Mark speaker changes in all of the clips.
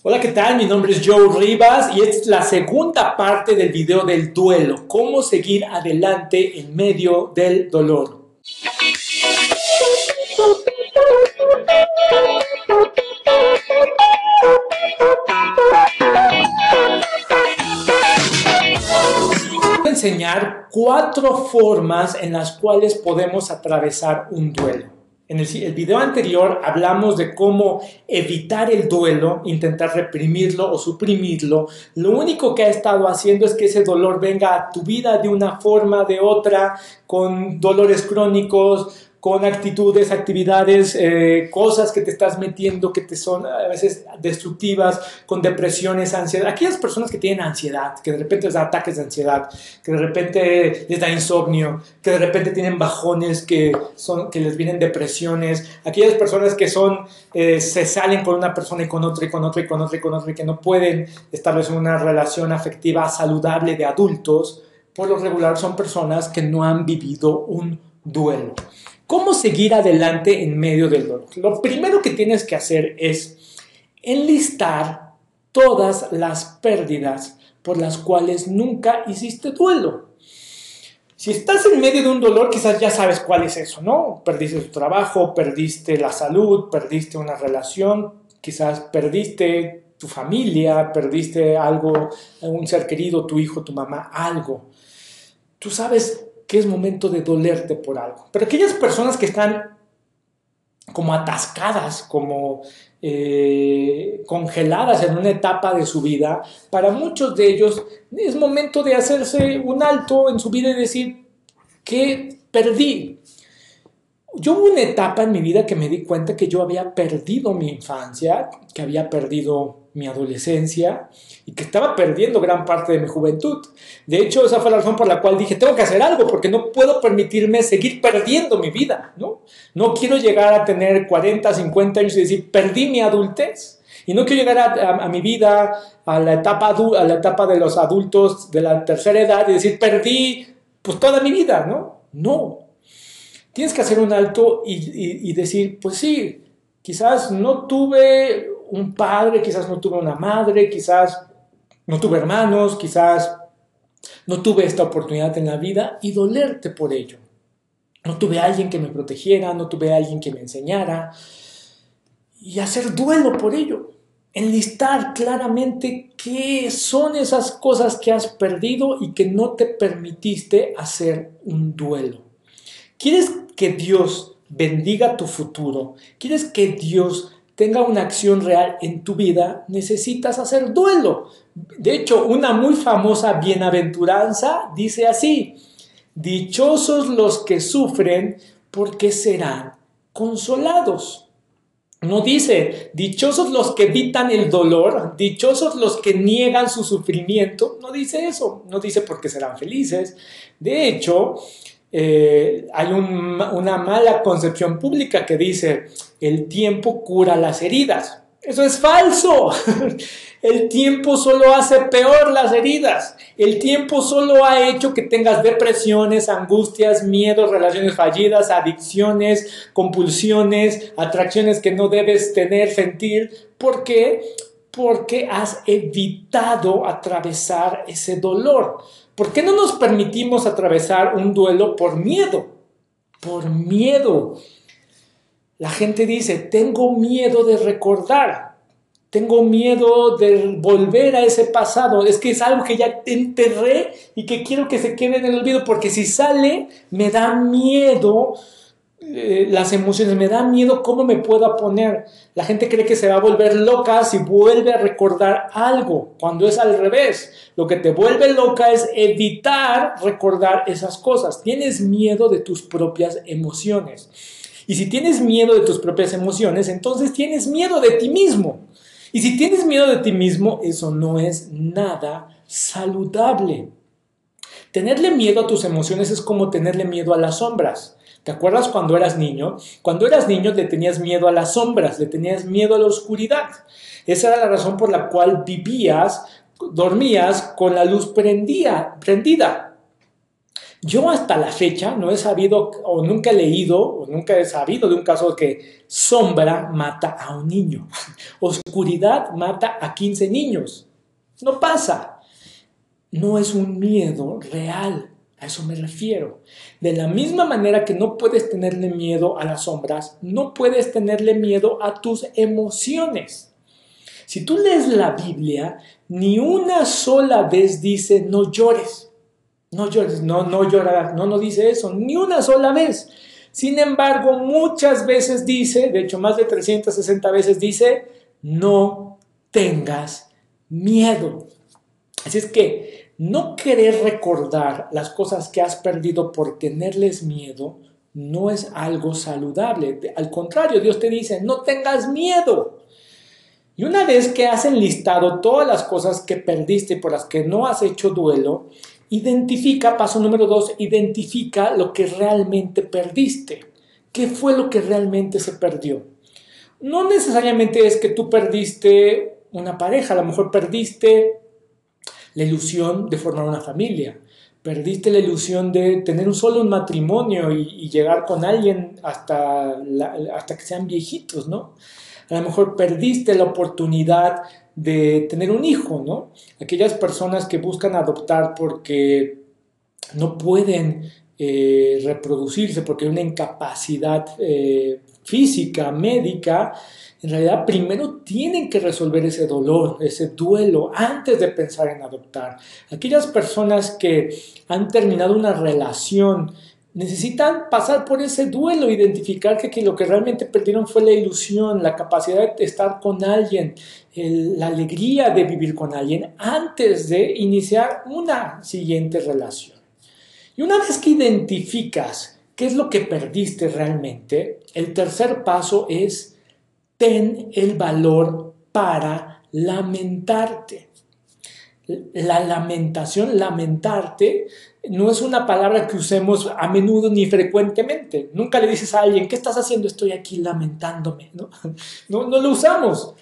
Speaker 1: Hola, ¿qué tal? Mi nombre es Joe Rivas y es la segunda parte del video del duelo, cómo seguir adelante en medio del dolor. Voy a enseñar cuatro formas en las cuales podemos atravesar un duelo. En el, video anterior hablamos de cómo evitar el duelo, intentar reprimirlo o suprimirlo. Lo único que ha estado haciendo es que ese dolor venga a tu vida de una forma, de otra, con dolores crónicos, con actitudes, actividades, eh, cosas que te estás metiendo que te son a veces destructivas, con depresiones, ansiedad. Aquellas personas que tienen ansiedad, que de repente les da ataques de ansiedad, que de repente les da insomnio, que de repente tienen bajones, que, son, que les vienen depresiones, aquellas personas que son, eh, se salen con una persona y con otra y con otra y con otra y con otra y que no pueden establecer una relación afectiva saludable de adultos, por lo regular son personas que no han vivido un duelo. ¿Cómo seguir adelante en medio del dolor? Lo primero que tienes que hacer es enlistar todas las pérdidas por las cuales nunca hiciste duelo. Si estás en medio de un dolor, quizás ya sabes cuál es eso, ¿no? Perdiste tu trabajo, perdiste la salud, perdiste una relación, quizás perdiste tu familia, perdiste algo, un ser querido, tu hijo, tu mamá, algo. Tú sabes que es momento de dolerte por algo. Pero aquellas personas que están como atascadas, como eh, congeladas en una etapa de su vida, para muchos de ellos es momento de hacerse un alto en su vida y decir, ¿qué perdí? Yo hubo una etapa en mi vida que me di cuenta que yo había perdido mi infancia, que había perdido mi adolescencia y que estaba perdiendo gran parte de mi juventud. De hecho, esa fue la razón por la cual dije, tengo que hacer algo porque no puedo permitirme seguir perdiendo mi vida, ¿no? No quiero llegar a tener 40, 50 años y decir, perdí mi adultez. Y no quiero llegar a, mi vida, a la, etapa, a la etapa de los adultos de la tercera edad y decir, perdí pues toda mi vida, ¿no? No. Tienes que hacer un alto y, decir, pues sí, quizás no tuve un padre, quizás no tuve una madre, quizás no tuve hermanos, quizás no tuve esta oportunidad en la vida y dolerte por ello. No tuve a alguien que me protegiera, no tuve a alguien que me enseñara y hacer duelo por ello. Enlistar claramente qué son esas cosas que has perdido y que no te permitiste hacer un duelo. ¿Quieres que Dios bendiga tu futuro? ¿Quieres que Dios tenga una acción real en tu vida, necesitas hacer duelo. De hecho, una muy famosa bienaventuranza dice así, dichosos los que sufren porque serán consolados. No dice, dichosos los que evitan el dolor, dichosos los que niegan su sufrimiento. No dice eso, no dice porque serán felices. De hecho, eh, hay una mala concepción pública que dice el tiempo cura las heridas. Eso es falso. El tiempo solo hace peor las heridas. El tiempo solo ha hecho que tengas depresiones, angustias, miedos, relaciones fallidas, adicciones, compulsiones, atracciones que no debes tener, sentir. ¿Por qué? Porque has evitado atravesar ese dolor. ¿Por qué no nos permitimos atravesar un duelo por miedo? Por miedo. La gente dice, tengo miedo de recordar, tengo miedo de volver a ese pasado, es que es algo que ya te enterré y que quiero que se quede en el olvido, porque si sale, me da miedo eh, las emociones, me da miedo cómo me pueda poner. La gente cree que se va a volver loca si vuelve a recordar algo, cuando es al revés. Lo que te vuelve loca es evitar recordar esas cosas. Tienes miedo de tus propias emociones. Y si tienes miedo de tus propias emociones, entonces tienes miedo de ti mismo. Y si tienes miedo de ti mismo, eso no es nada saludable. Tenerle miedo a tus emociones es como tenerle miedo a las sombras. ¿Te acuerdas cuando eras niño? Cuando eras niño le tenías miedo a las sombras, le tenías miedo a la oscuridad. Esa era la razón por la cual vivías, dormías con la luz prendida. Yo hasta la fecha no he sabido o nunca he leído o nunca he sabido de un caso que sombra mata a un niño, oscuridad mata a 15 niños. No pasa. No es un miedo real, a eso me refiero. De la misma manera que no puedes tenerle miedo a las sombras, no puedes tenerle miedo a tus emociones. Si tú lees la Biblia, ni una sola vez dice no llores. No llores, no, no llorarás. No, no dice eso, ni una sola vez. Sin embargo, muchas veces dice, de hecho más de 360 veces dice, no tengas miedo. Así es que no querer recordar las cosas que has perdido por tenerles miedo no es algo saludable. Al contrario, Dios te dice, no tengas miedo. Y una vez que has enlistado todas las cosas que perdiste por las que no has hecho duelo, identifica, paso número dos, identifica lo que realmente perdiste. ¿Qué fue lo que realmente se perdió? No necesariamente es que tú perdiste una pareja, a lo mejor perdiste la ilusión de formar una familia, perdiste la ilusión de tener un solo un matrimonio y, llegar con alguien hasta, hasta que sean viejitos, ¿no? A lo mejor perdiste la oportunidad de tener un hijo, ¿no? Aquellas personas que buscan adoptar porque no pueden eh, reproducirse, porque hay una incapacidad eh, física, médica, en realidad primero tienen que resolver ese dolor, ese duelo, antes de pensar en adoptar. Aquellas personas que han terminado una relación necesitan pasar por ese duelo, identificar que, lo que realmente perdieron fue la ilusión, la capacidad de estar con alguien, la alegría de vivir con alguien antes de iniciar una siguiente relación. Y una vez que identificas qué es lo que perdiste realmente, el tercer paso es ten el valor para lamentarte. La lamentación, lamentarte, no es una palabra que usemos a menudo ni frecuentemente. Nunca le dices a alguien, ¿qué estás haciendo? Estoy aquí lamentándome. No, no, no lo usamos.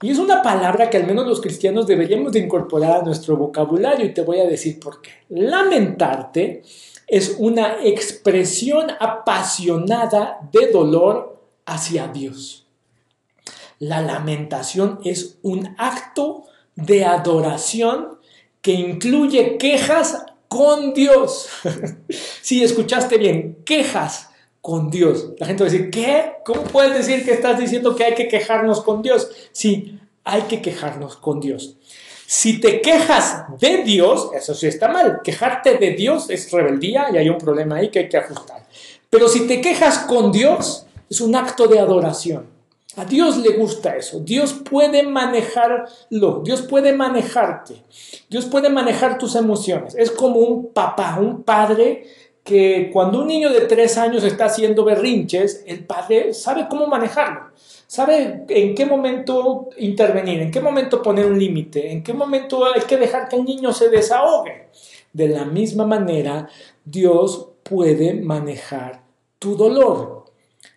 Speaker 1: Y es una palabra que al menos los cristianos deberíamos de incorporar a nuestro vocabulario y te voy a decir por qué. Lamentarte es una expresión apasionada de dolor hacia Dios. La lamentación es un acto de adoración que incluye quejas con Dios. Si escuchaste bien, quejas con Dios. La gente va a decir, ¿qué? ¿Cómo puedes decir que estás diciendo que hay que quejarnos con Dios? Sí, hay que quejarnos con Dios. Si te quejas de Dios, eso sí está mal. Quejarte de Dios es rebeldía y hay un problema ahí que hay que ajustar. Pero si te quejas con Dios, es un acto de adoración. A Dios le gusta eso. Dios puede manejarlo. Dios puede manejarte. Dios puede manejar tus emociones. Es como un papá, un padre que cuando un niño de tres años está haciendo berrinches, el padre sabe cómo manejarlo. Sabe en qué momento intervenir, en qué momento poner un límite, en qué momento hay que dejar que el niño se desahogue. De la misma manera, Dios puede manejar tu dolor.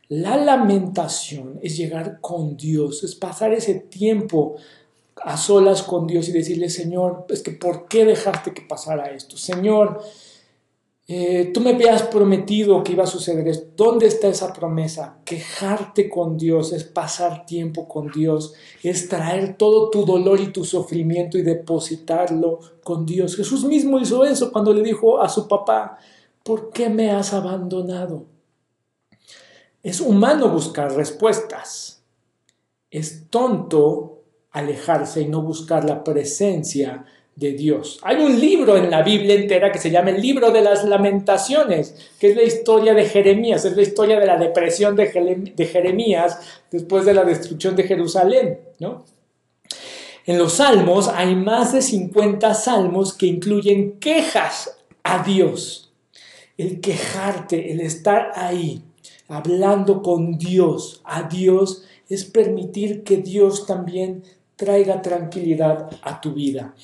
Speaker 1: La lamentación es llegar con Dios, es pasar ese tiempo a solas con Dios y decirle, Señor, es que ¿por qué dejaste que pasara esto? Señor, eh, tú me habías prometido que iba a suceder esto. ¿Dónde está esa promesa? Quejarte con Dios es pasar tiempo con Dios, es traer todo tu dolor y tu sufrimiento y depositarlo con Dios. Jesús mismo hizo eso cuando le dijo a su papá, ¿por qué me has abandonado? Es humano buscar respuestas. Es tonto alejarse y no buscar la presencia Hay un libro en la Biblia entera que se llama el libro de las lamentaciones, que es la historia de Jeremías, es la historia de la depresión de Jeremías después de la destrucción de Jerusalén. En los salmos hay más de 50 salmos que incluyen quejas a Dios. El quejarte, el estar ahí, hablando con Dios, a Dios, es permitir que Dios también traiga tranquilidad a tu vida.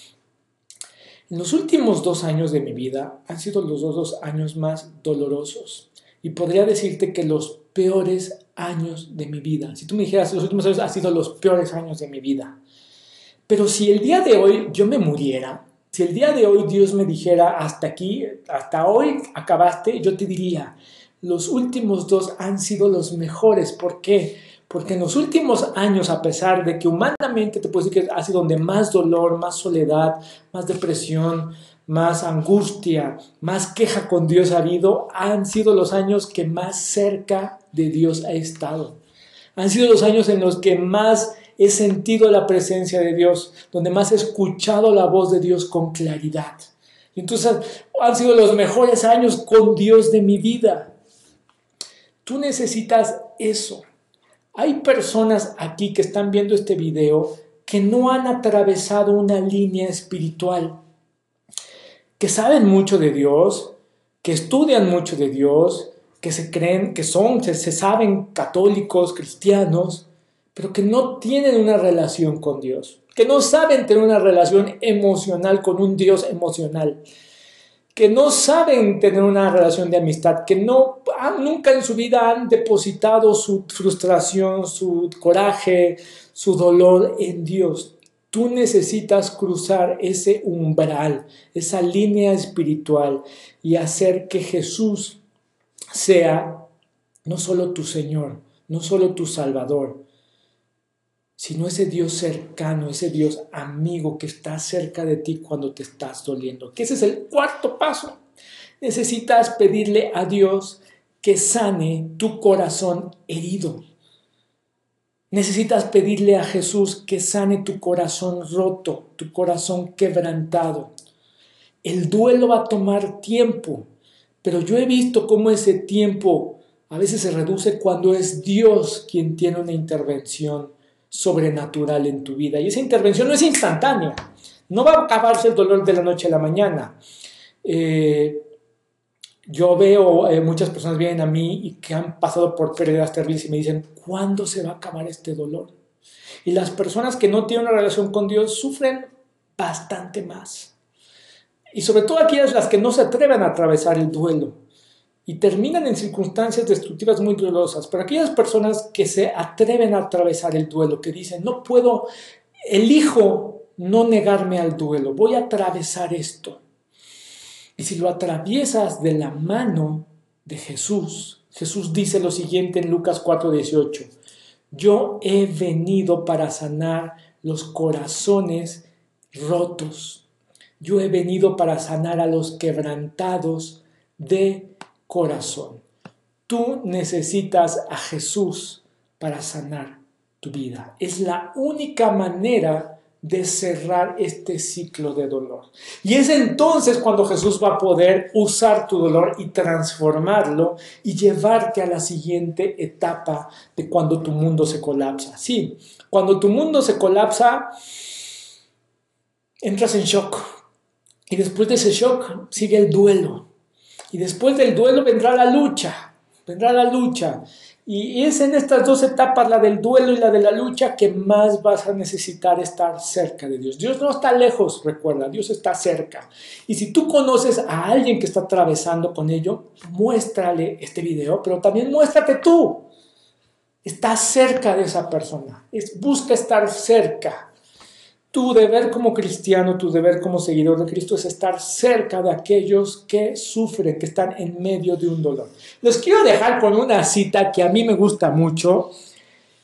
Speaker 1: En los últimos dos años de mi vida han sido los dos, años más dolorosos y podría decirte que los peores años de mi vida. Si tú me dijeras, los últimos años han sido los peores años de mi vida. Pero si el día de hoy yo me muriera, Si el día de hoy Dios me dijera, hasta aquí, hasta hoy acabaste, yo te diría, los últimos dos han sido los mejores. ¿Por qué? Porque en los últimos años, a pesar de que humanamente te puedo decir que ha sido donde más dolor, más soledad, más depresión, más angustia, más queja con Dios ha habido, han sido los años que más cerca de Dios ha estado. Han sido los años en los que más he sentido la presencia de Dios, donde más he escuchado la voz de Dios con claridad. Entonces han sido los mejores años con Dios de mi vida. Tú necesitas eso. Hay personas aquí que están viendo este video que no han atravesado una línea espiritual, que saben mucho de Dios, que estudian mucho de Dios, que se creen, que son, se, se saben católicos, cristianos, pero que no tienen una relación con Dios, que no saben tener una relación emocional con un Dios emocional, que no saben tener una relación de amistad, que no nunca en su vida han depositado su frustración, su coraje, su dolor en Dios. Tú necesitas cruzar ese umbral, esa línea espiritual y hacer que Jesús sea no solo tu Señor, no solo tu Salvador, sino ese Dios cercano, ese Dios amigo que está cerca de ti cuando te estás doliendo. Que ese es el cuarto paso. Necesitas pedirle a Dios que sane tu corazón herido. Necesitas pedirle a Jesús que sane tu corazón roto, tu corazón quebrantado. El duelo va a tomar tiempo, pero yo he visto cómo ese tiempo a veces se reduce cuando es Dios quien tiene una intervención sobrenatural en tu vida. Y esa intervención no es instantánea. No va a acabarse el dolor de la noche a la mañana. Eh, yo veo eh, muchas personas vienen a mí y que han pasado por pérdidas terribles y me dicen, ¿cuándo se va a acabar este dolor? Y las personas que no tienen una relación con Dios sufren bastante más. Y sobre todo aquellas las que no se atreven a atravesar el duelo y terminan en circunstancias destructivas muy dolorosas. Pero aquellas personas que se atreven a atravesar el duelo, que dicen, no puedo, elijo no negarme al duelo, voy a atravesar esto. Y si lo atraviesas de la mano de Jesús, Jesús dice lo siguiente en Lucas 4:18, yo he venido para sanar los corazones rotos, yo he venido para sanar a los quebrantados de corazón. Tú necesitas a Jesús para sanar tu vida. Es la única manera de cerrar este ciclo de dolor. Y es entonces cuando Jesús va a poder usar tu dolor y transformarlo y llevarte a la siguiente etapa de cuando tu mundo se colapsa. Sí, cuando tu mundo se colapsa, entras en shock. Y después de ese shock sigue el duelo. Y después del duelo vendrá la lucha, vendrá la lucha. Y es en estas dos etapas, la del duelo y la de la lucha, que más vas a necesitar estar cerca de Dios. Dios no está lejos, recuerda, Dios está cerca. Y si tú conoces a alguien que está atravesando con ello, muéstrale este video, pero también muéstrate tú. Estás cerca de esa persona. Busca estar cerca. Tu deber como cristiano, tu deber como seguidor de Cristo es estar cerca de aquellos que sufren, que están en medio de un dolor. Los quiero dejar con una cita que a mí me gusta mucho.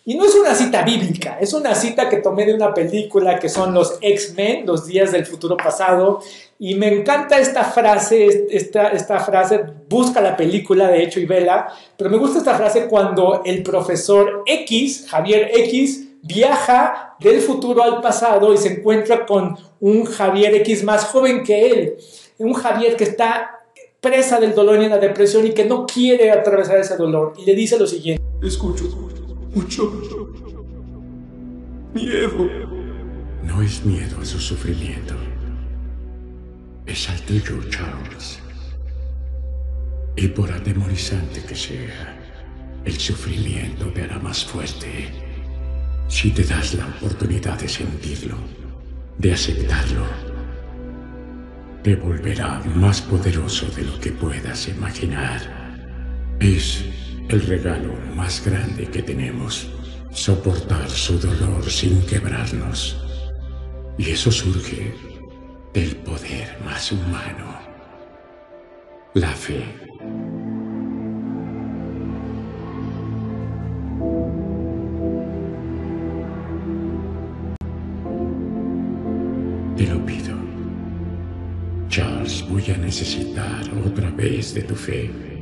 Speaker 1: Y no es una cita bíblica, es una cita que tomé de una película que son los X-Men, los días del futuro pasado. Y me encanta esta frase, esta, esta frase, busca la película de hecho y vela, pero me gusta esta frase cuando el profesor X, Javier X, viaja del futuro al pasado y se encuentra con un Javier X más joven que él, un Javier que está presa del dolor y de la depresión y que no quiere atravesar ese dolor. Y le dice lo siguiente.
Speaker 2: Escucho mucho miedo. No es miedo a su sufrimiento. Es al tuyo, Charles. Y por atemorizante que sea, el sufrimiento te hará más fuerte si te das la oportunidad de sentirlo, de aceptarlo, te volverá más poderoso de lo que puedas imaginar. Es el regalo más grande que tenemos, soportar su dolor sin quebrarnos. Y eso surge del poder más humano, la fe. Voy a necesitar otra vez de tu fe.